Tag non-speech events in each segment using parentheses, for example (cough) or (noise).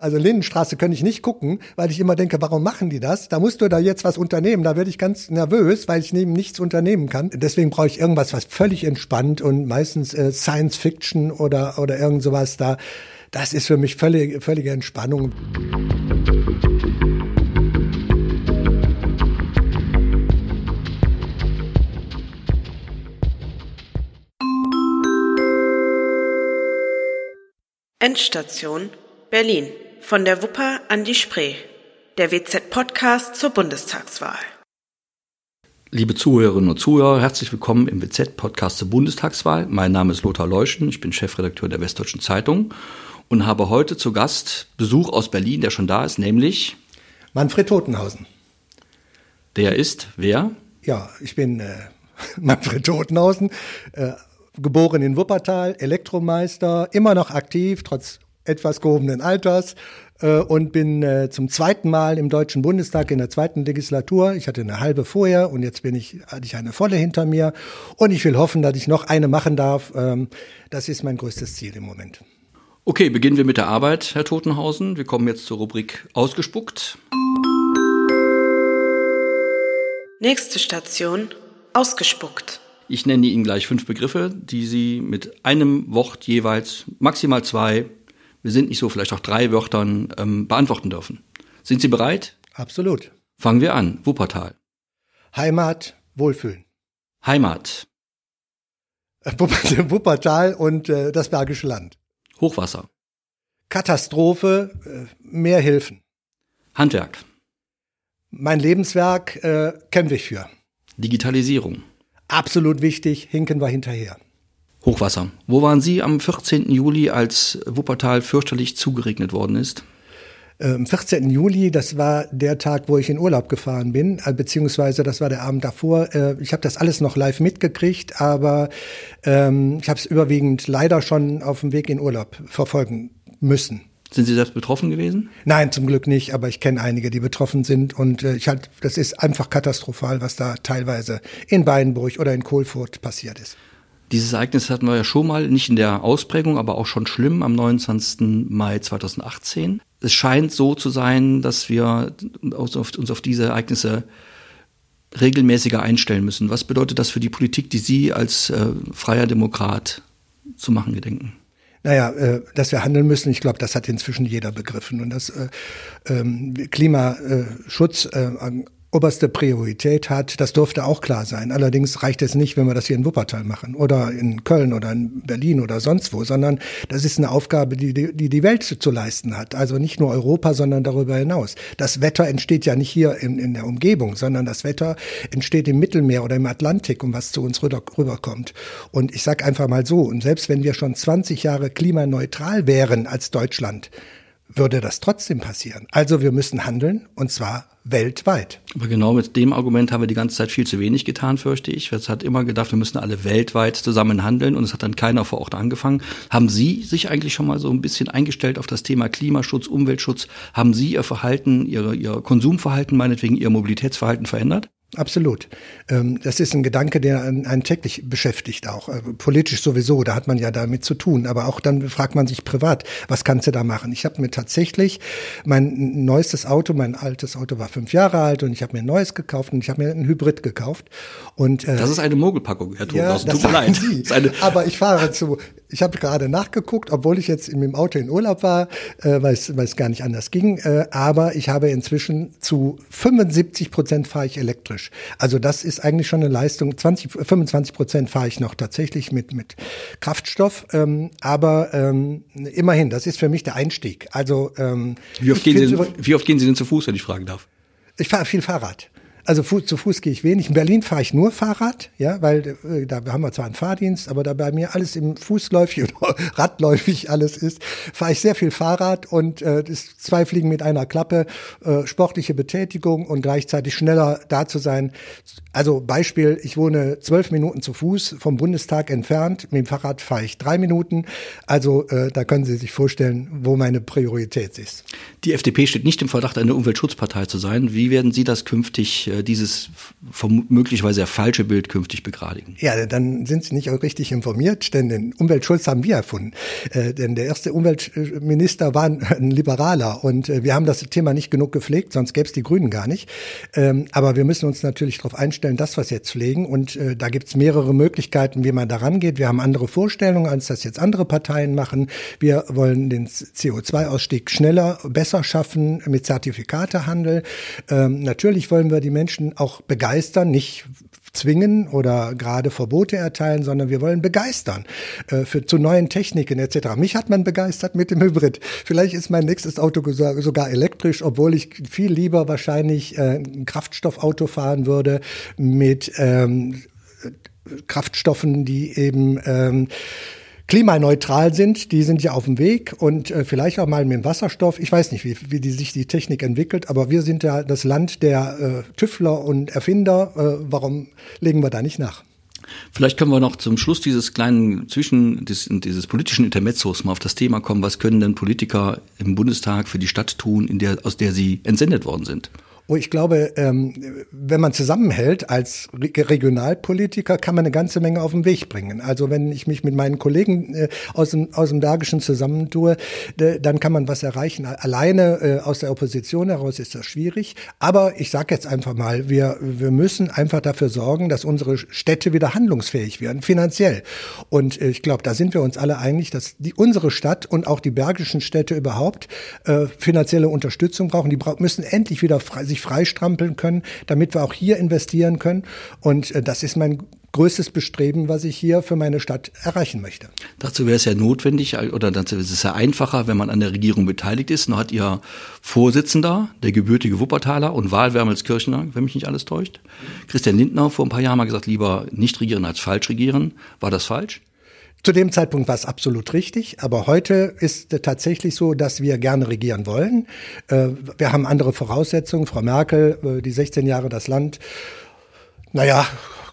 Also Lindenstraße könnte ich nicht gucken, weil ich immer denke, warum machen die das? Da musst du da jetzt was unternehmen. Da werde ich ganz nervös, weil ich neben nichts unternehmen kann. Deswegen brauche ich irgendwas, was völlig entspannt und meistens äh, Science Fiction oder, oder irgend sowas da. Das ist für mich völlig, völlige Entspannung. Endstation Berlin von der Wupper an die Spree. Der WZ-Podcast zur Bundestagswahl. Liebe Zuhörerinnen und Zuhörer, herzlich willkommen im WZ-Podcast zur Bundestagswahl. Mein Name ist Lothar Leuschen, ich bin Chefredakteur der Westdeutschen Zeitung und habe heute zu Gast Besuch aus Berlin, der schon da ist, nämlich Manfred Totenhausen. Der ist wer? Ja, ich bin äh, (laughs) Manfred Totenhausen, äh, geboren in Wuppertal, Elektromeister, immer noch aktiv, trotz etwas gehobenen Alters äh, und bin äh, zum zweiten Mal im Deutschen Bundestag in der zweiten Legislatur. Ich hatte eine halbe vorher und jetzt bin ich, hatte ich eine volle hinter mir und ich will hoffen, dass ich noch eine machen darf. Ähm, das ist mein größtes Ziel im Moment. Okay, beginnen wir mit der Arbeit, Herr Totenhausen. Wir kommen jetzt zur Rubrik Ausgespuckt. Nächste Station, Ausgespuckt. Ich nenne Ihnen gleich fünf Begriffe, die Sie mit einem Wort jeweils, maximal zwei, wir sind nicht so, vielleicht auch drei Wörtern ähm, beantworten dürfen. Sind Sie bereit? Absolut. Fangen wir an. Wuppertal. Heimat, Wohlfühlen. Heimat. Äh, (laughs) Wuppertal und äh, das Bergische Land. Hochwasser. Katastrophe, äh, mehr Hilfen. Handwerk. Mein Lebenswerk äh, kämpfe ich für. Digitalisierung. Absolut wichtig, hinken wir hinterher. Hochwasser. Wo waren Sie am 14. Juli, als Wuppertal fürchterlich zugeregnet worden ist? Am 14. Juli, das war der Tag, wo ich in Urlaub gefahren bin, äh, beziehungsweise das war der Abend davor. Äh, ich habe das alles noch live mitgekriegt, aber ähm, ich habe es überwiegend leider schon auf dem Weg in Urlaub verfolgen müssen. Sind Sie selbst betroffen gewesen? Nein, zum Glück nicht, aber ich kenne einige, die betroffen sind und äh, ich halt, das ist einfach katastrophal, was da teilweise in Beinburg oder in Kohlfurt passiert ist. Dieses Ereignis hatten wir ja schon mal, nicht in der Ausprägung, aber auch schon schlimm am 29. Mai 2018. Es scheint so zu sein, dass wir uns auf diese Ereignisse regelmäßiger einstellen müssen. Was bedeutet das für die Politik, die Sie als äh, freier Demokrat zu machen gedenken? Naja, äh, dass wir handeln müssen, ich glaube, das hat inzwischen jeder begriffen. Und das äh, ähm, Klimaschutz äh, oberste Priorität hat, das dürfte auch klar sein. Allerdings reicht es nicht, wenn wir das hier in Wuppertal machen oder in Köln oder in Berlin oder sonst wo, sondern das ist eine Aufgabe, die die, die Welt zu leisten hat. Also nicht nur Europa, sondern darüber hinaus. Das Wetter entsteht ja nicht hier in, in der Umgebung, sondern das Wetter entsteht im Mittelmeer oder im Atlantik, um was zu uns rüber, rüberkommt. Und ich sage einfach mal so, und selbst wenn wir schon 20 Jahre klimaneutral wären als Deutschland, würde das trotzdem passieren. Also wir müssen handeln und zwar weltweit. Aber genau mit dem Argument haben wir die ganze Zeit viel zu wenig getan, fürchte ich. Es hat immer gedacht, wir müssen alle weltweit zusammen handeln und es hat dann keiner vor Ort angefangen. Haben Sie sich eigentlich schon mal so ein bisschen eingestellt auf das Thema Klimaschutz, Umweltschutz? Haben Sie Ihr Verhalten, Ihr, Ihr Konsumverhalten, meinetwegen Ihr Mobilitätsverhalten verändert? Absolut. Ähm, das ist ein Gedanke, der einen täglich beschäftigt auch. Äh, politisch sowieso, da hat man ja damit zu tun. Aber auch dann fragt man sich privat, was kannst du da machen? Ich habe mir tatsächlich mein neuestes Auto, mein altes Auto war fünf Jahre alt und ich habe mir ein neues gekauft und ich habe mir ein Hybrid gekauft. Und, äh, das ist eine Mogelpackung, Herr Thomas. Ja, tut mir leid. Aber ich fahre zu, ich habe gerade nachgeguckt, obwohl ich jetzt mit dem Auto in Urlaub war, äh, weil es gar nicht anders ging. Äh, aber ich habe inzwischen zu 75 Prozent fahre ich elektrisch. Also das ist eigentlich schon eine Leistung. 20, 25 Prozent fahre ich noch tatsächlich mit mit Kraftstoff. Ähm, aber ähm, immerhin, das ist für mich der Einstieg. Also ähm, wie oft, gehen Sie wie oft gehen Sie denn zu Fuß, wenn ich fragen darf? Ich fahre viel Fahrrad. Also Fuß, zu Fuß gehe ich wenig. In Berlin fahre ich nur Fahrrad, ja, weil äh, da haben wir zwar einen Fahrdienst, aber da bei mir alles im Fußläufig (laughs) oder radläufig alles ist, fahre ich sehr viel Fahrrad und äh, das zwei Fliegen mit einer Klappe, äh, sportliche Betätigung und gleichzeitig schneller da zu sein. Also Beispiel, ich wohne zwölf Minuten zu Fuß vom Bundestag entfernt, mit dem Fahrrad fahre ich drei Minuten. Also äh, da können Sie sich vorstellen, wo meine Priorität ist. Die FDP steht nicht im Verdacht, eine Umweltschutzpartei zu sein. Wie werden Sie das künftig, äh, dieses möglicherweise falsche Bild künftig begradigen? Ja, dann sind Sie nicht richtig informiert, denn den Umweltschutz haben wir erfunden. Äh, denn der erste Umweltminister war (laughs) ein Liberaler und äh, wir haben das Thema nicht genug gepflegt, sonst gäbe es die Grünen gar nicht. Ähm, aber wir müssen uns natürlich darauf einstellen, dass wir es jetzt pflegen und äh, da gibt es mehrere Möglichkeiten, wie man daran geht. Wir haben andere Vorstellungen, als das jetzt andere Parteien machen. Wir wollen den CO2-Ausstieg schneller, besser besser schaffen mit Zertifikatehandel. Ähm, natürlich wollen wir die Menschen auch begeistern, nicht zwingen oder gerade Verbote erteilen, sondern wir wollen begeistern äh, für zu neuen Techniken etc. Mich hat man begeistert mit dem Hybrid. Vielleicht ist mein nächstes Auto sogar elektrisch, obwohl ich viel lieber wahrscheinlich äh, ein Kraftstoffauto fahren würde mit ähm, Kraftstoffen, die eben ähm, klimaneutral sind. Die sind ja auf dem Weg und äh, vielleicht auch mal mit dem Wasserstoff. Ich weiß nicht, wie, wie die, sich die Technik entwickelt, aber wir sind ja das Land der äh, Tüftler und Erfinder. Äh, warum legen wir da nicht nach? Vielleicht können wir noch zum Schluss dieses kleinen Zwischen, dieses, dieses politischen Intermezzos mal auf das Thema kommen. Was können denn Politiker im Bundestag für die Stadt tun, in der, aus der sie entsendet worden sind? Oh, ich glaube, ähm, wenn man zusammenhält als Regionalpolitiker, kann man eine ganze Menge auf den Weg bringen. Also wenn ich mich mit meinen Kollegen äh, aus dem, aus dem Bergischen zusammentue, dann kann man was erreichen. Alleine äh, aus der Opposition heraus ist das schwierig. Aber ich sage jetzt einfach mal, wir, wir müssen einfach dafür sorgen, dass unsere Städte wieder handlungsfähig werden, finanziell. Und äh, ich glaube, da sind wir uns alle einig, dass die, unsere Stadt und auch die bergischen Städte überhaupt äh, finanzielle Unterstützung brauchen. Die bra müssen endlich wieder frei, sich freistrampeln können, damit wir auch hier investieren können. Und äh, das ist mein größtes Bestreben, was ich hier für meine Stadt erreichen möchte. Dazu wäre es ja notwendig oder dazu ist es ja einfacher, wenn man an der Regierung beteiligt ist. Nun hat Ihr Vorsitzender, der gebürtige Wuppertaler und Wahlwermelskirchener, wenn mich nicht alles täuscht, Christian Lindner vor ein paar Jahren mal gesagt, lieber nicht regieren als falsch regieren. War das falsch? Zu dem Zeitpunkt war es absolut richtig, aber heute ist tatsächlich so, dass wir gerne regieren wollen. Äh, wir haben andere Voraussetzungen. Frau Merkel, äh, die 16 Jahre das Land, naja,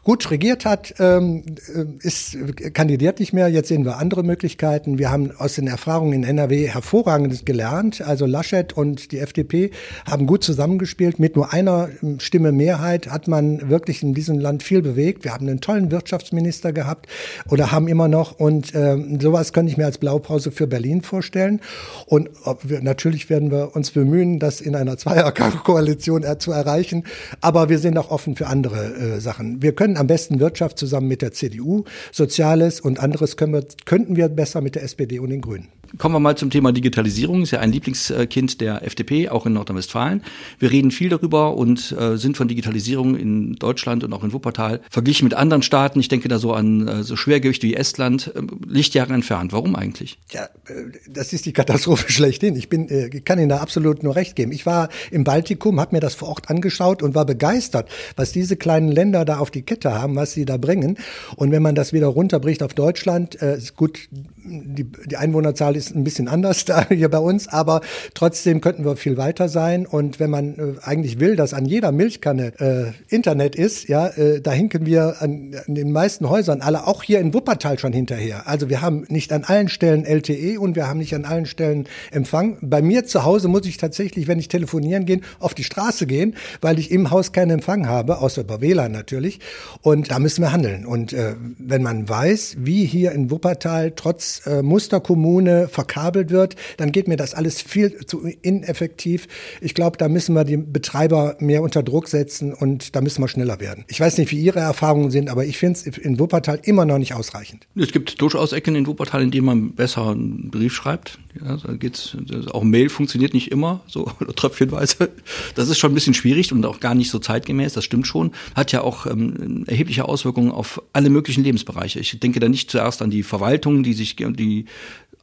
gut regiert hat, ähm, äh, ist kandidiert nicht mehr. Jetzt sehen wir andere Möglichkeiten. Wir haben aus den Erfahrungen in NRW hervorragendes gelernt. Also Laschet und die FDP haben gut zusammengespielt. Mit nur einer ähm, Stimme Mehrheit hat man wirklich in diesem Land viel bewegt. Wir haben einen tollen Wirtschaftsminister gehabt oder haben immer noch. Und ähm, sowas könnte ich mir als Blaupause für Berlin vorstellen. Und wir, natürlich werden wir uns bemühen, das in einer Zweierkoalition (laughs) zu erreichen. Aber wir sind auch offen für andere äh, Sachen. Wir können am besten Wirtschaft zusammen mit der CDU, Soziales und anderes können wir, könnten wir besser mit der SPD und den Grünen. Kommen wir mal zum Thema Digitalisierung. Ist ja ein Lieblingskind der FDP, auch in Nordrhein-Westfalen. Wir reden viel darüber und äh, sind von Digitalisierung in Deutschland und auch in Wuppertal verglichen mit anderen Staaten. Ich denke da so an äh, so Schwergewicht wie Estland, äh, Lichtjahre entfernt. Warum eigentlich? Ja, äh, das ist die Katastrophe (laughs) schlechthin. Ich bin, kann Ihnen da absolut nur recht geben. Ich war im Baltikum, habe mir das vor Ort angeschaut und war begeistert, was diese kleinen Länder da auf die Kette haben, was sie da bringen. Und wenn man das wieder runterbricht auf Deutschland, äh, gut, die, die Einwohnerzahl ist ein bisschen anders (laughs) da hier bei uns, aber trotzdem könnten wir viel weiter sein. Und wenn man äh, eigentlich will, dass an jeder Milchkanne äh, Internet ist, ja, äh, da hinken wir an, an den meisten Häusern alle, auch hier in Wuppertal schon hinterher. Also wir haben nicht an allen Stellen LTE und wir haben nicht an allen Stellen Empfang. Bei mir zu Hause muss ich tatsächlich, wenn ich telefonieren gehe, auf die Straße gehen, weil ich im Haus keinen Empfang habe, außer über WLAN natürlich. Und da müssen wir handeln. Und äh, wenn man weiß, wie hier in Wuppertal trotz äh, Musterkommune verkabelt wird, dann geht mir das alles viel zu ineffektiv. Ich glaube, da müssen wir die Betreiber mehr unter Druck setzen und da müssen wir schneller werden. Ich weiß nicht, wie Ihre Erfahrungen sind, aber ich finde es in Wuppertal immer noch nicht ausreichend. Es gibt durchaus Ecken in Wuppertal, in denen man besser einen Brief schreibt. Ja, da geht's, auch Mail funktioniert nicht immer, so (laughs) tröpfchenweise. Das ist schon ein bisschen schwierig und auch gar nicht so zeitgemäß, das stimmt schon. Hat ja auch ähm, erhebliche Auswirkungen auf alle möglichen Lebensbereiche. Ich denke da nicht zuerst an die Verwaltung, die sich, die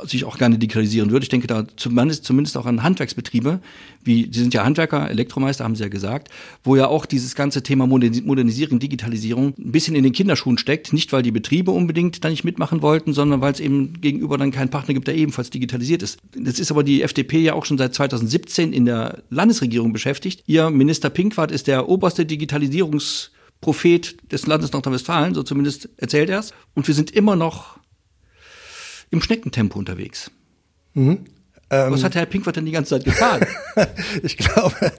sich auch gerne digitalisieren würde. Ich denke da zumindest, zumindest auch an Handwerksbetriebe, wie Sie sind ja Handwerker, Elektromeister, haben Sie ja gesagt, wo ja auch dieses ganze Thema Modernisierung, Digitalisierung ein bisschen in den Kinderschuhen steckt. Nicht, weil die Betriebe unbedingt da nicht mitmachen wollten, sondern weil es eben gegenüber dann keinen Partner gibt, der ebenfalls digitalisiert ist. Jetzt ist aber die FDP ja auch schon seit 2017 in der Landesregierung beschäftigt. Ihr Minister Pinkwart ist der oberste Digitalisierungsprophet des Landes Nordrhein-Westfalen, so zumindest erzählt er es. Und wir sind immer noch im Schneckentempo unterwegs. Mhm. Ähm, Was hat Herr Pinkwart denn die ganze Zeit getan? (laughs) ich glaube,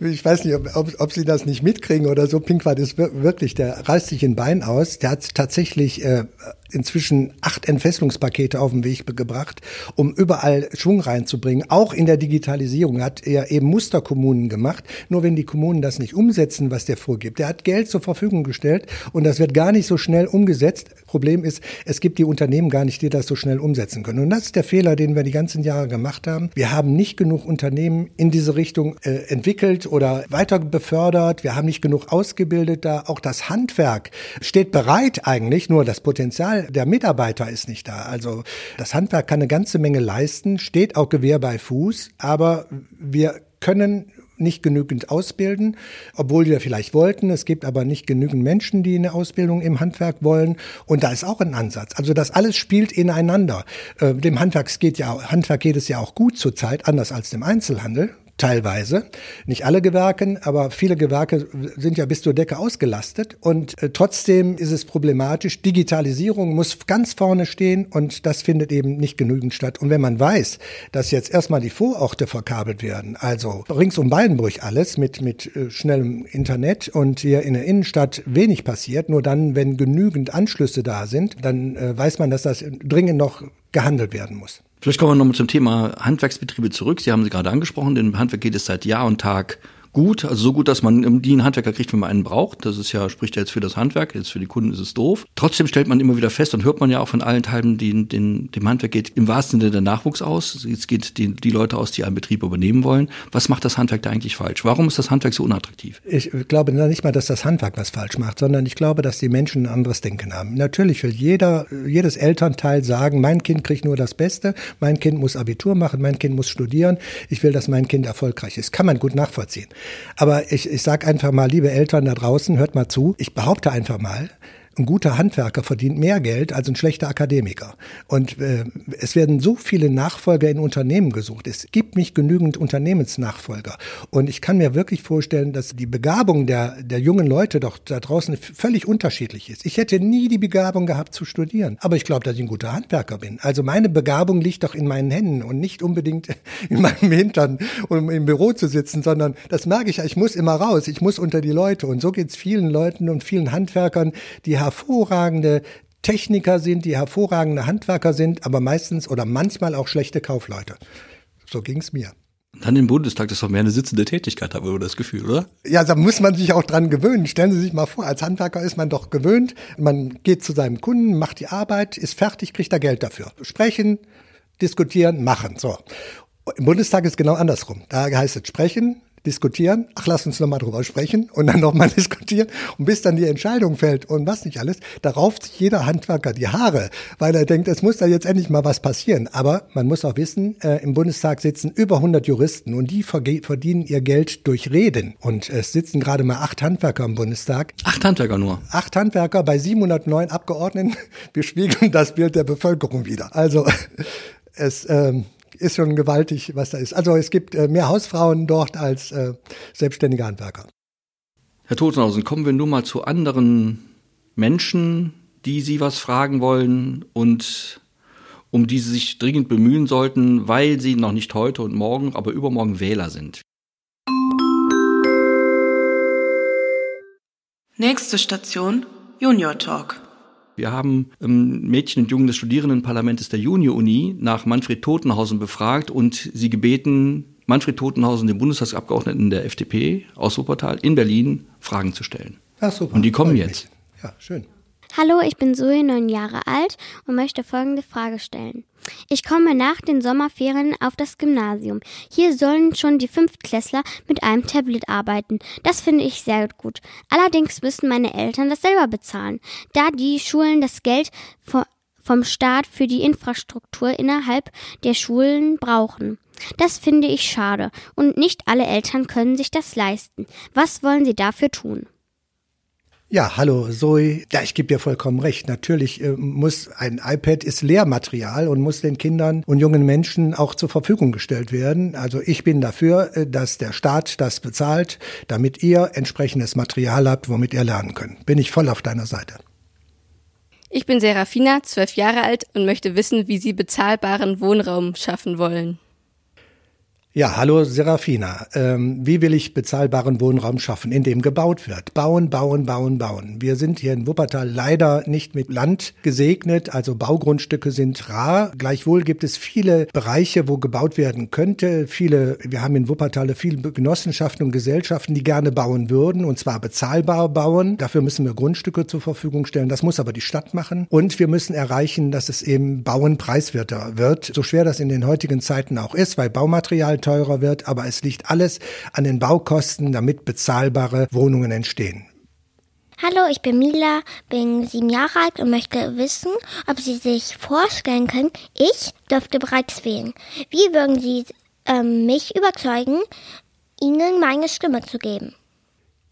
ich weiß nicht, ob, ob, ob, Sie das nicht mitkriegen oder so. Pinkwart ist wirklich, der reißt sich ein Bein aus. Der hat tatsächlich äh, inzwischen acht Entfesselungspakete auf den Weg gebracht, um überall Schwung reinzubringen. Auch in der Digitalisierung hat er eben Musterkommunen gemacht. Nur wenn die Kommunen das nicht umsetzen, was der vorgibt. Der hat Geld zur Verfügung gestellt und das wird gar nicht so schnell umgesetzt. Problem ist, es gibt die Unternehmen gar nicht, die das so schnell umsetzen können. Und das ist der Fehler, den wir die ganzen Jahre gemacht haben. Wir haben nicht genug Unternehmen in diese Richtung äh, entwickelt oder weiter befördert. Wir haben nicht genug ausgebildet da. Auch das Handwerk steht bereit eigentlich, nur das Potenzial der Mitarbeiter ist nicht da. Also das Handwerk kann eine ganze Menge leisten, steht auch Gewehr bei Fuß, aber wir können nicht genügend ausbilden, obwohl wir vielleicht wollten. Es gibt aber nicht genügend Menschen, die eine Ausbildung im Handwerk wollen. Und da ist auch ein Ansatz. Also das alles spielt ineinander. Äh, dem Handwerk geht ja, Handwerk geht es ja auch gut zurzeit, anders als dem Einzelhandel teilweise. Nicht alle Gewerke, aber viele Gewerke sind ja bis zur Decke ausgelastet und äh, trotzdem ist es problematisch. Digitalisierung muss ganz vorne stehen und das findet eben nicht genügend statt. Und wenn man weiß, dass jetzt erstmal die Vororte verkabelt werden, also rings um Waldenburg alles mit, mit äh, schnellem Internet und hier in der Innenstadt wenig passiert, nur dann, wenn genügend Anschlüsse da sind, dann äh, weiß man, dass das dringend noch gehandelt werden muss. Vielleicht kommen wir nochmal zum Thema Handwerksbetriebe zurück. Sie haben sie gerade angesprochen, im Handwerk geht es seit Jahr und Tag gut, also so gut, dass man die einen Handwerker kriegt, wenn man einen braucht. Das ist ja, spricht ja jetzt für das Handwerk, jetzt für die Kunden ist es doof. Trotzdem stellt man immer wieder fest und hört man ja auch von allen Teilen, die, den, dem Handwerk geht im wahrsten Sinne der Nachwuchs aus. Jetzt geht die, die Leute aus, die einen Betrieb übernehmen wollen. Was macht das Handwerk da eigentlich falsch? Warum ist das Handwerk so unattraktiv? Ich glaube nicht mal, dass das Handwerk was falsch macht, sondern ich glaube, dass die Menschen ein anderes Denken haben. Natürlich will jeder, jedes Elternteil sagen, mein Kind kriegt nur das Beste, mein Kind muss Abitur machen, mein Kind muss studieren, ich will, dass mein Kind erfolgreich ist. Kann man gut nachvollziehen. Aber ich, ich sage einfach mal, liebe Eltern da draußen, hört mal zu. Ich behaupte einfach mal, ein guter Handwerker verdient mehr Geld als ein schlechter Akademiker. Und äh, es werden so viele Nachfolger in Unternehmen gesucht. Es gibt nicht genügend Unternehmensnachfolger. Und ich kann mir wirklich vorstellen, dass die Begabung der, der jungen Leute doch da draußen völlig unterschiedlich ist. Ich hätte nie die Begabung gehabt zu studieren. Aber ich glaube, dass ich ein guter Handwerker bin. Also meine Begabung liegt doch in meinen Händen und nicht unbedingt (laughs) in meinem Hintern, um im Büro zu sitzen, sondern das merke ich, ich muss immer raus. Ich muss unter die Leute. Und so geht es vielen Leuten und vielen Handwerkern, die hervorragende Techniker sind, die hervorragende Handwerker sind, aber meistens oder manchmal auch schlechte Kaufleute. So ging es mir. Dann im Bundestag, das ist doch mehr eine sitzende Tätigkeit, habe ich das Gefühl, oder? Ja, da muss man sich auch dran gewöhnen. Stellen Sie sich mal vor, als Handwerker ist man doch gewöhnt. Man geht zu seinem Kunden, macht die Arbeit, ist fertig, kriegt da Geld dafür. Sprechen, diskutieren, machen. So. Im Bundestag ist genau andersrum. Da heißt es sprechen, diskutieren, ach, lass uns nochmal drüber sprechen und dann nochmal (laughs) diskutieren und bis dann die Entscheidung fällt und was nicht alles, da rauft sich jeder Handwerker die Haare, weil er denkt, es muss da jetzt endlich mal was passieren. Aber man muss auch wissen, äh, im Bundestag sitzen über 100 Juristen und die verdienen ihr Geld durch Reden. Und es sitzen gerade mal acht Handwerker im Bundestag. Acht Handwerker nur? Acht Handwerker bei 709 Abgeordneten bespiegeln das Bild der Bevölkerung wieder. Also (laughs) es ähm, ist schon gewaltig, was da ist. Also es gibt äh, mehr Hausfrauen dort als äh, selbstständige Handwerker. Herr Totenhausen, kommen wir nun mal zu anderen Menschen, die Sie was fragen wollen und um die Sie sich dringend bemühen sollten, weil Sie noch nicht heute und morgen, aber übermorgen Wähler sind. Nächste Station Junior Talk. Wir haben ähm, Mädchen und Jungen des Studierendenparlamentes der Junior-Uni nach Manfred Totenhausen befragt und sie gebeten, Manfred Totenhausen, den Bundestagsabgeordneten der FDP aus Wuppertal in Berlin, Fragen zu stellen. Ach super. Und die kommen jetzt. Ja, schön. Hallo, ich bin Zoe, neun Jahre alt und möchte folgende Frage stellen. Ich komme nach den Sommerferien auf das Gymnasium. Hier sollen schon die Fünftklässler mit einem Tablet arbeiten. Das finde ich sehr gut. Allerdings müssen meine Eltern das selber bezahlen, da die Schulen das Geld vom Staat für die Infrastruktur innerhalb der Schulen brauchen. Das finde ich schade und nicht alle Eltern können sich das leisten. Was wollen Sie dafür tun? Ja, hallo Zoe. Ja, ich gebe dir vollkommen recht. Natürlich äh, muss ein iPad ist Lehrmaterial und muss den Kindern und jungen Menschen auch zur Verfügung gestellt werden. Also ich bin dafür, äh, dass der Staat das bezahlt, damit ihr entsprechendes Material habt, womit ihr lernen könnt. Bin ich voll auf deiner Seite. Ich bin Serafina, zwölf Jahre alt und möchte wissen, wie Sie bezahlbaren Wohnraum schaffen wollen. Ja, hallo Serafina. Ähm, wie will ich bezahlbaren Wohnraum schaffen, in dem gebaut wird? Bauen, bauen, bauen, bauen. Wir sind hier in Wuppertal leider nicht mit Land gesegnet, also Baugrundstücke sind rar. Gleichwohl gibt es viele Bereiche, wo gebaut werden könnte. Viele, wir haben in Wuppertal viele Genossenschaften und Gesellschaften, die gerne bauen würden, und zwar bezahlbar bauen. Dafür müssen wir Grundstücke zur Verfügung stellen. Das muss aber die Stadt machen. Und wir müssen erreichen, dass es eben Bauen preiswerter wird. So schwer das in den heutigen Zeiten auch ist, weil Baumaterial teurer wird, aber es liegt alles an den Baukosten, damit bezahlbare Wohnungen entstehen. Hallo, ich bin Mila, bin sieben Jahre alt und möchte wissen, ob Sie sich vorstellen können, ich dürfte bereits wählen. Wie würden Sie ähm, mich überzeugen, Ihnen meine Stimme zu geben?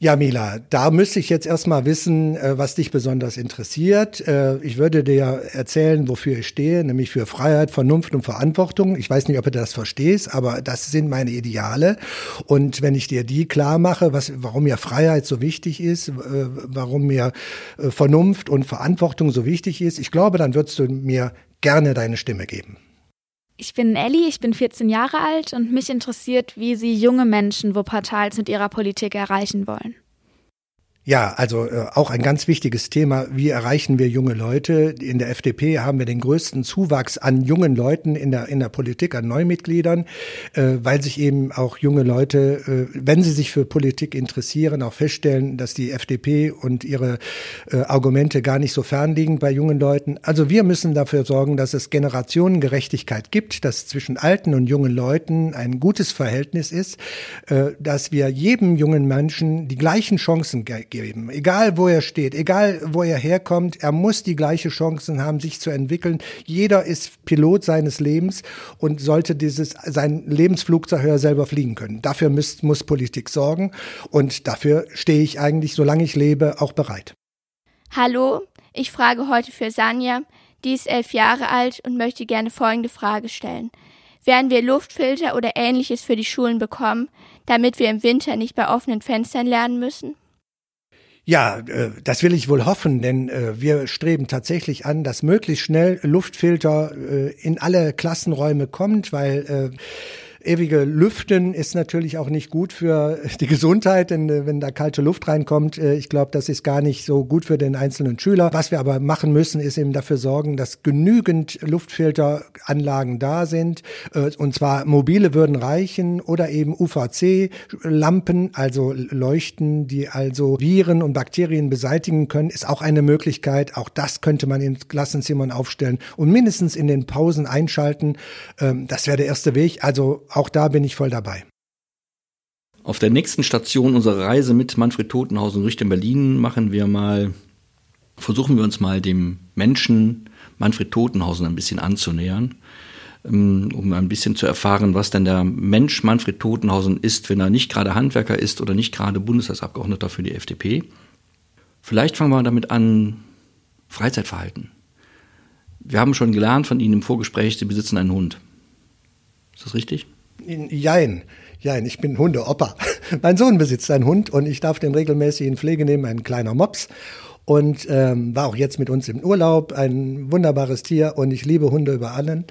Ja, Mila, da müsste ich jetzt erstmal wissen, äh, was dich besonders interessiert. Äh, ich würde dir erzählen, wofür ich stehe, nämlich für Freiheit, Vernunft und Verantwortung. Ich weiß nicht, ob du das verstehst, aber das sind meine Ideale. Und wenn ich dir die klar mache, was, warum mir Freiheit so wichtig ist, äh, warum mir Vernunft und Verantwortung so wichtig ist, ich glaube, dann würdest du mir gerne deine Stimme geben. Ich bin Ellie, ich bin 14 Jahre alt und mich interessiert, wie Sie junge Menschen Wuppertals mit ihrer Politik erreichen wollen. Ja, also äh, auch ein ganz wichtiges Thema. Wie erreichen wir junge Leute? In der FDP haben wir den größten Zuwachs an jungen Leuten in der, in der Politik, an Neumitgliedern, äh, weil sich eben auch junge Leute, äh, wenn sie sich für Politik interessieren, auch feststellen, dass die FDP und ihre äh, Argumente gar nicht so fern liegen bei jungen Leuten. Also wir müssen dafür sorgen, dass es Generationengerechtigkeit gibt, dass zwischen alten und jungen Leuten ein gutes Verhältnis ist, äh, dass wir jedem jungen Menschen die gleichen Chancen geben geben. Egal wo er steht, egal wo er herkommt, er muss die gleiche Chancen haben, sich zu entwickeln. Jeder ist Pilot seines Lebens und sollte dieses, sein Lebensflugzeug selber fliegen können. Dafür muss, muss Politik sorgen und dafür stehe ich eigentlich, solange ich lebe, auch bereit. Hallo, ich frage heute für Sanja. Die ist elf Jahre alt und möchte gerne folgende Frage stellen. Werden wir Luftfilter oder ähnliches für die Schulen bekommen, damit wir im Winter nicht bei offenen Fenstern lernen müssen? Ja, äh, das will ich wohl hoffen, denn äh, wir streben tatsächlich an, dass möglichst schnell Luftfilter äh, in alle Klassenräume kommt, weil ewige Lüften ist natürlich auch nicht gut für (laughs) die Gesundheit, denn äh, wenn da kalte Luft reinkommt, äh, ich glaube, das ist gar nicht so gut für den einzelnen Schüler. Was wir aber machen müssen, ist eben dafür sorgen, dass genügend Luftfilteranlagen da sind. Äh, und zwar mobile würden reichen oder eben UVC-Lampen, also Leuchten, die also Viren und Bakterien beseitigen können, ist auch eine Möglichkeit. Auch das könnte man in Klassenzimmern aufstellen und mindestens in den Pausen einschalten. Ähm, das wäre der erste Weg. Also auch da bin ich voll dabei. Auf der nächsten Station unserer Reise mit Manfred Totenhausen Richtung Berlin machen wir mal, versuchen wir uns mal dem Menschen Manfred Totenhausen ein bisschen anzunähern, ähm, um ein bisschen zu erfahren, was denn der Mensch Manfred Totenhausen ist, wenn er nicht gerade Handwerker ist oder nicht gerade Bundestagsabgeordneter für die FDP. Vielleicht fangen wir damit an, Freizeitverhalten. Wir haben schon gelernt von Ihnen im Vorgespräch, Sie besitzen einen Hund. Ist das richtig? Jein. Jein, ich bin Hundeopa. (laughs) mein Sohn besitzt einen Hund und ich darf den regelmäßig in Pflege nehmen, ein kleiner Mops. Und ähm, war auch jetzt mit uns im Urlaub, ein wunderbares Tier und ich liebe Hunde über allen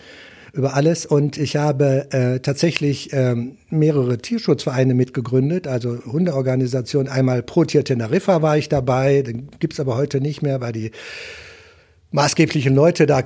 über alles. Und ich habe äh, tatsächlich ähm, mehrere Tierschutzvereine mitgegründet, also Hundeorganisationen. Einmal Pro Tier Teneriffa war ich dabei, den gibt's aber heute nicht mehr, weil die maßgeblichen Leute da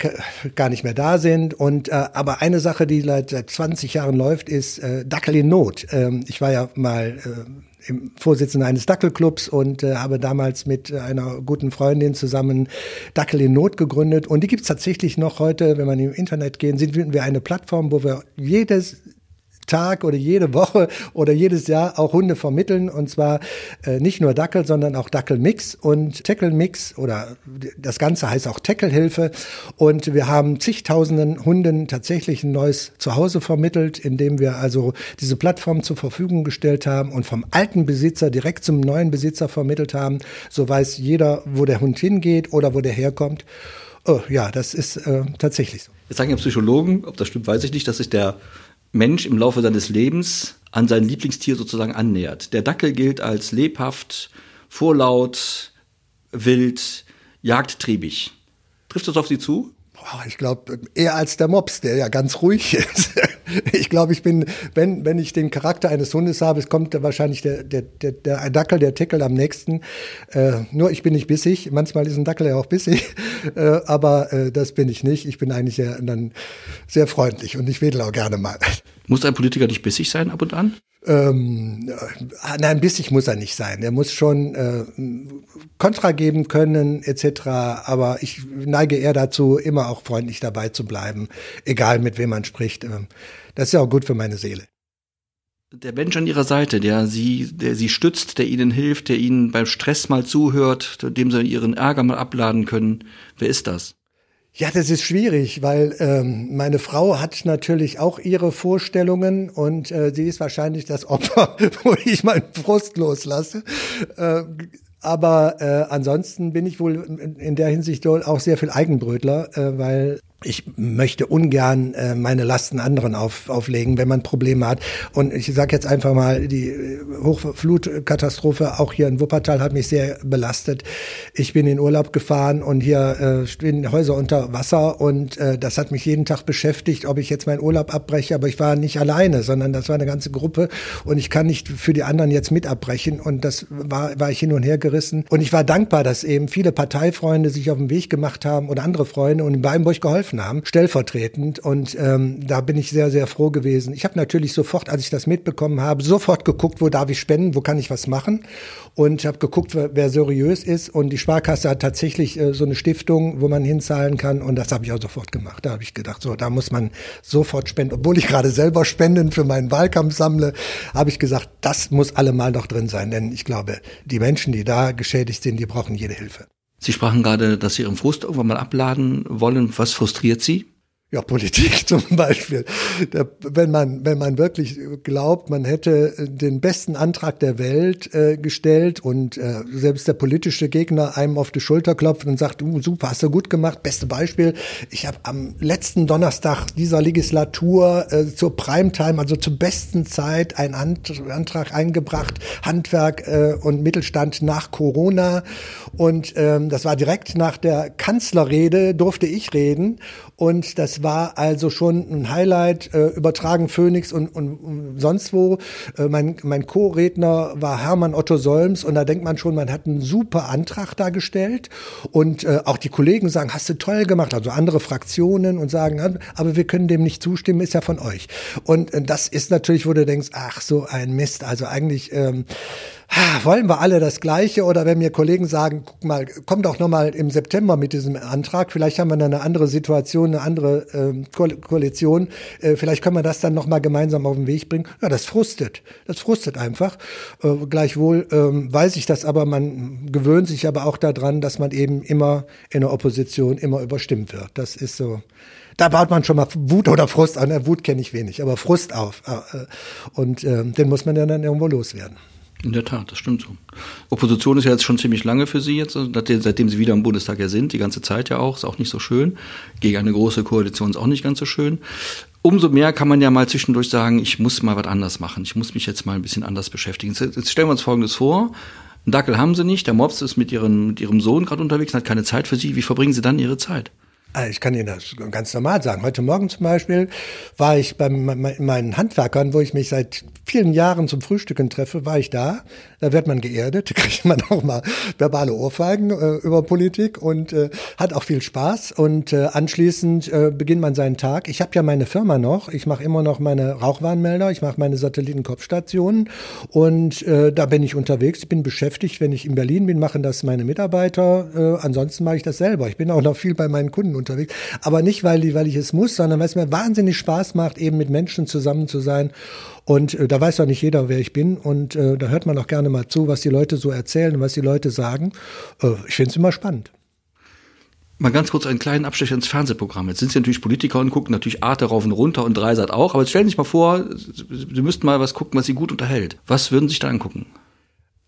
gar nicht mehr da sind. Und äh, aber eine Sache, die seit 20 Jahren läuft, ist äh, Dackel in Not. Ähm, ich war ja mal äh, im Vorsitzender eines Dackelclubs und äh, habe damals mit einer guten Freundin zusammen Dackel in Not gegründet. Und die gibt's tatsächlich noch heute, wenn man im Internet gehen, sind wir eine Plattform, wo wir jedes Tag oder jede Woche oder jedes Jahr auch Hunde vermitteln und zwar äh, nicht nur Dackel, sondern auch Dackelmix und Tackle-Mix oder das Ganze heißt auch Tackelhilfe und wir haben zigtausenden Hunden tatsächlich ein neues Zuhause vermittelt, indem wir also diese Plattform zur Verfügung gestellt haben und vom alten Besitzer direkt zum neuen Besitzer vermittelt haben. So weiß jeder, wo der Hund hingeht oder wo der herkommt. Oh, ja, das ist äh, tatsächlich so. Jetzt sagen ja Psychologen, ob das stimmt, weiß ich nicht, das ist der Mensch im Laufe seines Lebens an sein Lieblingstier sozusagen annähert. Der Dackel gilt als lebhaft, vorlaut, wild, jagdtriebig. Trifft das auf Sie zu? Ich glaube, eher als der Mops, der ja ganz ruhig (laughs) ist. ich glaube, ich bin, wenn, wenn ich den Charakter eines Hundes habe, es kommt wahrscheinlich der, der, der, der Dackel, der Tickel am nächsten. Äh, nur ich bin nicht bissig. Manchmal ist ein Dackel ja auch bissig, (laughs) äh, aber äh, das bin ich nicht. Ich bin eigentlich sehr, dann sehr freundlich und ich wedel auch gerne mal. Muss ein Politiker nicht bissig sein ab und an? Ähm, äh, nein, bissig muss er nicht sein. Er muss schon äh, Kontra geben können etc. Aber ich neige eher dazu, immer auch freundlich dabei zu bleiben, egal mit wem man spricht. Ähm, das ist ja auch gut für meine Seele. Der Mensch an ihrer Seite, der sie, der sie stützt, der ihnen hilft, der ihnen beim Stress mal zuhört, dem sie ihren Ärger mal abladen können. Wer ist das? Ja, das ist schwierig, weil ähm, meine Frau hat natürlich auch ihre Vorstellungen und äh, sie ist wahrscheinlich das Opfer, (laughs) wo ich meinen Frust loslasse. Äh, aber äh, ansonsten bin ich wohl in der Hinsicht auch sehr viel Eigenbrötler, äh, weil ich möchte ungern äh, meine Lasten anderen auf, auflegen, wenn man Probleme hat. Und ich sage jetzt einfach mal, die äh, Hochflutkatastrophe auch hier in Wuppertal hat mich sehr belastet. Ich bin in Urlaub gefahren und hier äh, stehen Häuser unter Wasser und äh, das hat mich jeden Tag beschäftigt, ob ich jetzt meinen Urlaub abbreche. Aber ich war nicht alleine, sondern das war eine ganze Gruppe und ich kann nicht für die anderen jetzt mit abbrechen. Und das war, war ich hin und her gerissen. Und ich war dankbar, dass eben viele Parteifreunde sich auf den Weg gemacht haben oder andere Freunde und in Weinburg geholfen haben, stellvertretend. Und ähm, da bin ich sehr, sehr froh gewesen. Ich habe natürlich sofort, als ich das mitbekommen habe, sofort geguckt, wo darf ich spenden, wo kann ich was machen. Und habe geguckt, wer, wer, seriös ist. Und die Sparkasse hat tatsächlich äh, so eine Stiftung, wo man hinzahlen kann. Und das habe ich auch sofort gemacht. Da habe ich gedacht, so, da muss man sofort spenden. Obwohl ich gerade selber Spenden für meinen Wahlkampf sammle, habe ich gesagt, das muss allemal noch drin sein. Denn ich glaube, die Menschen, die da geschädigt sind, die brauchen jede Hilfe. Sie sprachen gerade, dass Sie Ihren Frust irgendwann mal abladen wollen. Was frustriert Sie? Ja, Politik (laughs) zum Beispiel. Da, wenn man, wenn man wirklich glaubt, man hätte den besten Antrag der Welt äh, gestellt und äh, selbst der politische Gegner einem auf die Schulter klopft und sagt, uh, super, hast du gut gemacht. Beste Beispiel. Ich habe am letzten Donnerstag dieser Legislatur äh, zur Primetime, also zur besten Zeit, einen Antrag eingebracht, Handwerk äh, und Mittelstand nach Corona. Und ähm, das war direkt nach der Kanzlerrede, durfte ich reden. Und das war also schon ein Highlight, äh, übertragen Phoenix und, und, und sonst wo. Äh, mein mein Co-Redner war Hermann Otto Solms und da denkt man schon, man hat einen super Antrag da gestellt. Und äh, auch die Kollegen sagen, hast du toll gemacht, also andere Fraktionen und sagen, aber wir können dem nicht zustimmen, ist ja von euch. Und äh, das ist natürlich, wo du denkst, ach, so ein Mist. Also eigentlich ähm, wollen wir alle das Gleiche? Oder wenn mir Kollegen sagen, guck mal, komm doch nochmal im September mit diesem Antrag, vielleicht haben wir dann eine andere Situation, eine andere ähm, Ko Koalition, äh, vielleicht können wir das dann nochmal gemeinsam auf den Weg bringen. Ja, das frustet. Das frustet einfach. Äh, gleichwohl ähm, weiß ich das, aber man gewöhnt sich aber auch daran, dass man eben immer in der Opposition immer überstimmt wird. Das ist so da baut man schon mal Wut oder Frust an. Wut kenne ich wenig, aber Frust auf. Äh, und äh, den muss man dann irgendwo loswerden. In der Tat, das stimmt so. Opposition ist ja jetzt schon ziemlich lange für Sie jetzt, seitdem Sie wieder im Bundestag ja sind, die ganze Zeit ja auch, ist auch nicht so schön. Gegen eine große Koalition ist auch nicht ganz so schön. Umso mehr kann man ja mal zwischendurch sagen, ich muss mal was anders machen. Ich muss mich jetzt mal ein bisschen anders beschäftigen. Jetzt stellen wir uns Folgendes vor. Einen Dackel haben Sie nicht, der Mops ist mit, ihren, mit Ihrem Sohn gerade unterwegs und hat keine Zeit für Sie. Wie verbringen Sie dann Ihre Zeit? Ah, ich kann Ihnen das ganz normal sagen. Heute Morgen zum Beispiel war ich bei meinen Handwerkern, wo ich mich seit vielen Jahren zum Frühstücken treffe, war ich da. Da wird man geerdet, (laughs) kriegt man auch mal verbale Ohrfeigen äh, über Politik und äh, hat auch viel Spaß. Und äh, anschließend äh, beginnt man seinen Tag. Ich habe ja meine Firma noch. Ich mache immer noch meine Rauchwarnmelder, ich mache meine Satellitenkopfstationen und äh, da bin ich unterwegs. Ich bin beschäftigt. Wenn ich in Berlin bin, machen das meine Mitarbeiter. Äh, ansonsten mache ich das selber. Ich bin auch noch viel bei meinen Kunden unterwegs. Aber nicht, weil, weil ich es muss, sondern weil es mir wahnsinnig Spaß macht, eben mit Menschen zusammen zu sein. Und äh, da weiß doch nicht jeder, wer ich bin. Und äh, da hört man auch gerne mal zu, was die Leute so erzählen und was die Leute sagen. Äh, ich finde es immer spannend. Mal ganz kurz einen kleinen Abstecher ins Fernsehprogramm. Jetzt sind Sie natürlich Politiker und gucken natürlich Arte rauf und runter und Dreisat auch. Aber jetzt stellen Sie sich mal vor, Sie müssten mal was gucken, was Sie gut unterhält. Was würden Sie sich da angucken?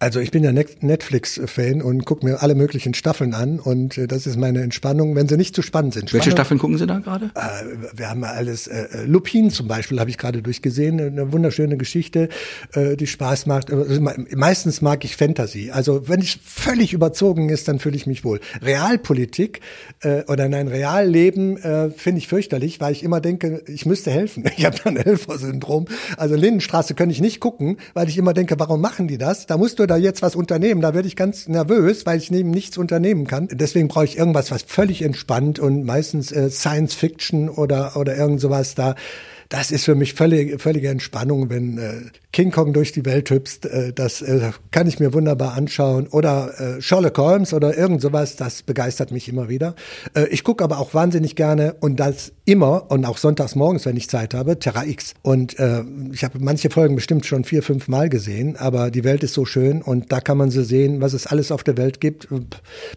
Also ich bin ja Netflix-Fan und gucke mir alle möglichen Staffeln an und äh, das ist meine Entspannung, wenn sie nicht zu spannend sind. Welche Staffeln gucken Sie da gerade? Äh, wir haben alles, äh, äh Lupin zum Beispiel habe ich gerade durchgesehen, eine wunderschöne Geschichte, äh, die Spaß macht. Also, meistens mag ich Fantasy. Also wenn es völlig überzogen ist, dann fühle ich mich wohl. Realpolitik äh, oder nein, Realleben äh, finde ich fürchterlich, weil ich immer denke, ich müsste helfen. (laughs) Ich habe da ein Helfersyndrom. Also Lindenstraße könnte ich nicht gucken, weil ich immer denke, warum machen die das? Da musst du da jetzt was unternehmen, da werde ich ganz nervös, weil ich neben nichts unternehmen kann. Deswegen brauche ich irgendwas, was völlig entspannt und meistens äh, Science Fiction oder oder irgend sowas da das ist für mich völlig, völlige Entspannung, wenn äh, King Kong durch die Welt hüpft. Äh, das äh, kann ich mir wunderbar anschauen. Oder äh, Sherlock Holmes oder irgend sowas, das begeistert mich immer wieder. Äh, ich gucke aber auch wahnsinnig gerne und das immer und auch sonntags morgens, wenn ich Zeit habe, Terra X. Und äh, ich habe manche Folgen bestimmt schon vier, fünf Mal gesehen, aber die Welt ist so schön und da kann man so sehen, was es alles auf der Welt gibt.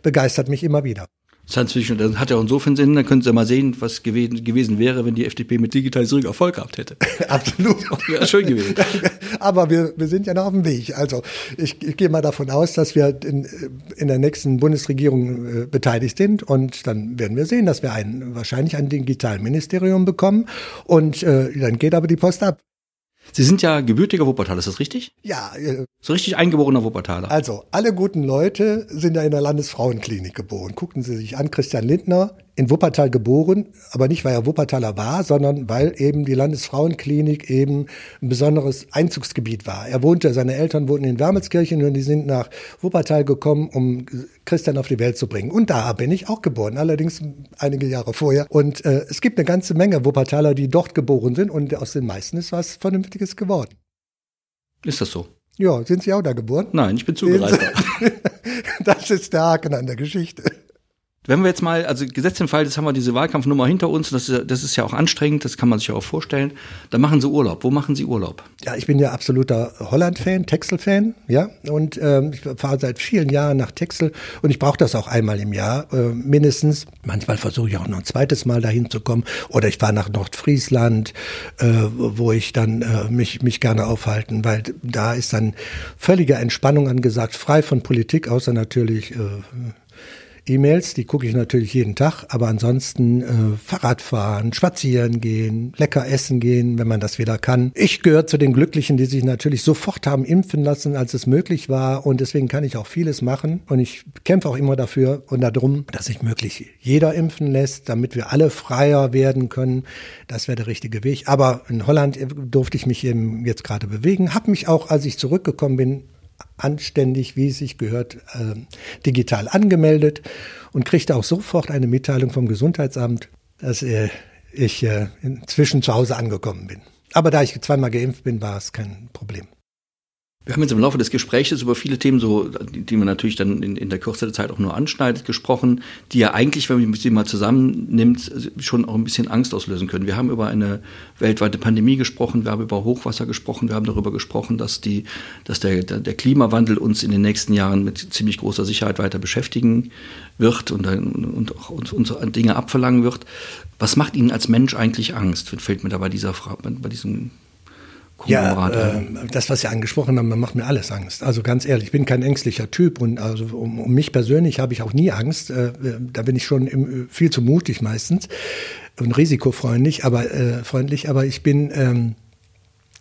Begeistert mich immer wieder. Science Fiction, das hat ja auch insofern Sinn, dann können Sie mal sehen, was gewesen, gewesen wäre, wenn die FDP mit Digitalisierung Erfolg gehabt hätte. (laughs) Absolut. Wäre schön gewesen. (laughs) Aber wir, wir sind ja noch auf dem Weg. Also ich, ich gehe mal davon aus, dass wir in, in der nächsten Bundesregierung äh, beteiligt sind und dann werden wir sehen, dass wir ein, wahrscheinlich ein Digitalministerium bekommen und äh, dann geht aber die Post ab. Sie sind ja gebürtiger Wuppertaler, ist das richtig? Ja. Äh, so richtig eingeborener Wuppertaler. Also, alle guten Leute sind ja in der Landesfrauenklinik geboren. Gucken Sie sich an, Christian Lindner, in Wuppertal geboren, aber nicht, weil er Wuppertaler war, sondern weil eben die Landesfrauenklinik eben ein besonderes Einzugsgebiet war. Er wohnte, seine Eltern wohnten in Wermelskirchen und die sind nach Wuppertal gekommen, um Christian auf die Welt zu bringen. Und da bin ich auch geboren, allerdings einige Jahre vorher. Und äh, es gibt eine ganze Menge Wuppertaler, die dort geboren sind und aus den meisten ist was Vernünftiges geworden. Ist das so? Ja, sind Sie auch da geboren? Nein, ich bin zugereist. (laughs) das ist der Haken an der Geschichte. Wenn wir jetzt mal, also gesetzt im Fall, jetzt haben wir diese Wahlkampfnummer hinter uns, das ist, das ist ja auch anstrengend, das kann man sich ja auch vorstellen. Dann machen Sie Urlaub. Wo machen Sie Urlaub? Ja, ich bin ja absoluter Holland-Fan, Texel-Fan, ja. Und ähm, ich fahre seit vielen Jahren nach Texel und ich brauche das auch einmal im Jahr, äh, mindestens. Manchmal versuche ich auch noch ein zweites Mal dahin zu kommen. Oder ich fahre nach Nordfriesland, äh, wo ich dann äh, mich, mich gerne aufhalten, weil da ist dann völlige Entspannung angesagt, frei von Politik, außer natürlich äh, E-Mails, die gucke ich natürlich jeden Tag, aber ansonsten äh, Fahrrad fahren, spazieren gehen, lecker essen gehen, wenn man das wieder kann. Ich gehöre zu den Glücklichen, die sich natürlich sofort haben impfen lassen, als es möglich war und deswegen kann ich auch vieles machen und ich kämpfe auch immer dafür und darum, dass sich möglich jeder impfen lässt, damit wir alle freier werden können. Das wäre der richtige Weg. Aber in Holland durfte ich mich eben jetzt gerade bewegen, habe mich auch, als ich zurückgekommen bin, anständig, wie es sich gehört, äh, digital angemeldet und kriegte auch sofort eine Mitteilung vom Gesundheitsamt, dass äh, ich äh, inzwischen zu Hause angekommen bin. Aber da ich zweimal geimpft bin, war es kein Problem. Wir haben jetzt im Laufe des Gesprächs über viele Themen, so, die man natürlich dann in, in der Kürze der Zeit auch nur anschneidet, gesprochen, die ja eigentlich, wenn man sie mal zusammennimmt, schon auch ein bisschen Angst auslösen können. Wir haben über eine weltweite Pandemie gesprochen, wir haben über Hochwasser gesprochen, wir haben darüber gesprochen, dass, die, dass der, der Klimawandel uns in den nächsten Jahren mit ziemlich großer Sicherheit weiter beschäftigen wird und, und auch uns, uns Dinge abverlangen wird. Was macht Ihnen als Mensch eigentlich Angst? Fällt mir da bei dieser bei diesem ja, äh, das, was Sie angesprochen haben, macht mir alles Angst. Also ganz ehrlich, ich bin kein ängstlicher Typ und also um, um mich persönlich habe ich auch nie Angst. Äh, da bin ich schon im, viel zu mutig meistens und risikofreundlich, aber äh, freundlich. Aber ich bin ähm,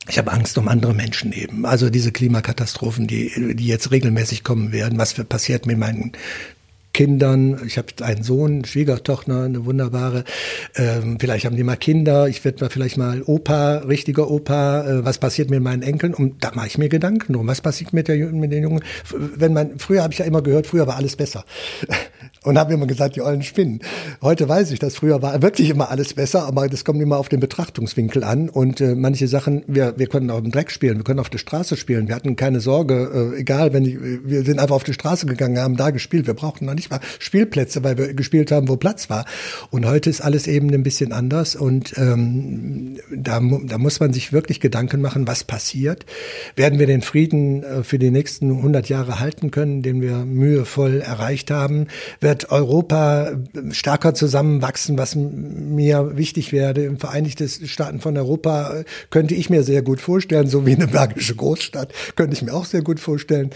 ich habe Angst um andere Menschen eben. Also diese Klimakatastrophen, die, die jetzt regelmäßig kommen werden. Was passiert mit meinen Kindern. Ich habe einen Sohn, Schwiegertochter, eine wunderbare. Ähm, vielleicht haben die mal Kinder. Ich werde vielleicht mal Opa, richtiger Opa. Äh, was passiert mit meinen Enkeln? Und da mache ich mir Gedanken drum. Was passiert mit, der, mit den Jungen? Wenn man, früher habe ich ja immer gehört, früher war alles besser. Und habe immer gesagt, die ollen spinnen. Heute weiß ich, dass früher war wirklich immer alles besser, aber das kommt immer auf den Betrachtungswinkel an. Und äh, manche Sachen, wir, wir können auch im Dreck spielen, wir können auf der Straße spielen. Wir hatten keine Sorge, äh, egal, wenn die, wir sind einfach auf die Straße gegangen, haben da gespielt. Wir brauchten noch nicht mal Spielplätze, weil wir gespielt haben, wo Platz war. Und heute ist alles eben ein bisschen anders und ähm, da, da muss man sich wirklich Gedanken machen, was passiert. Werden wir den Frieden äh, für die nächsten 100 Jahre halten können, den wir mühevoll erreicht haben? Wird Europa stärker zusammenwachsen, was mir wichtig wäre. Im Vereinigten Staaten von Europa äh, könnte ich mir sehr gut vorstellen, so wie eine bergische Großstadt, könnte ich mir auch sehr gut vorstellen.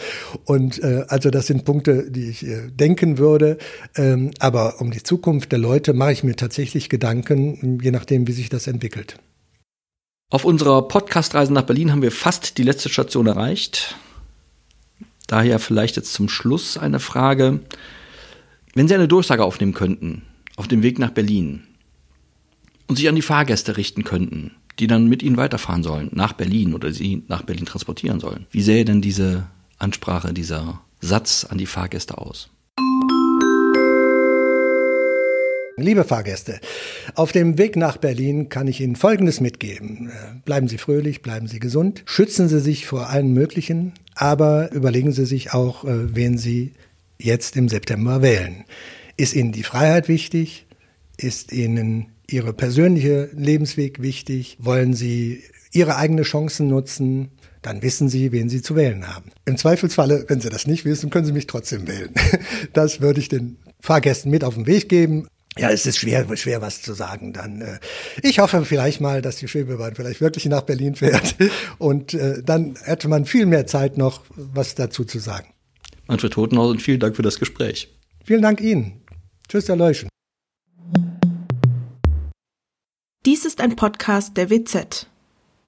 Und äh, also das sind Punkte, die ich äh, denken würde. Ähm, aber um die Zukunft der Leute mache ich mir tatsächlich Gedanken, je nachdem, wie sich das entwickelt. Auf unserer Podcastreise nach Berlin haben wir fast die letzte Station erreicht. Daher vielleicht jetzt zum Schluss eine Frage. Wenn Sie eine Durchsage aufnehmen könnten auf dem Weg nach Berlin und sich an die Fahrgäste richten könnten, die dann mit Ihnen weiterfahren sollen, nach Berlin oder Sie nach Berlin transportieren sollen, wie sähe denn diese Ansprache, dieser Satz an die Fahrgäste aus? Liebe Fahrgäste, auf dem Weg nach Berlin kann ich Ihnen Folgendes mitgeben. Äh, bleiben Sie fröhlich, bleiben Sie gesund, schützen Sie sich vor allen möglichen, aber überlegen Sie sich auch, äh, wen Sie jetzt im September wählen. Ist Ihnen die Freiheit wichtig? Ist Ihnen Ihre persönliche Lebensweg wichtig? Wollen Sie Ihre eigenen Chancen nutzen? Dann wissen Sie, wen Sie zu wählen haben. Im Zweifelsfalle, wenn Sie das nicht wissen, können Sie mich trotzdem wählen. (laughs) Das würde ich den Fahrgästen mit auf den Weg geben. Ja, es ist schwer, schwer was zu sagen dann. Äh, ich hoffe vielleicht mal, dass die Schwebebahn vielleicht wirklich nach Berlin fährt (laughs) und äh, dann hätte man viel mehr Zeit noch, was dazu zu sagen. Manfred Totenhausen, vielen Dank für das Gespräch. Vielen Dank Ihnen. Tschüss, Herr Leuschen. Dies ist ein Podcast der WZ.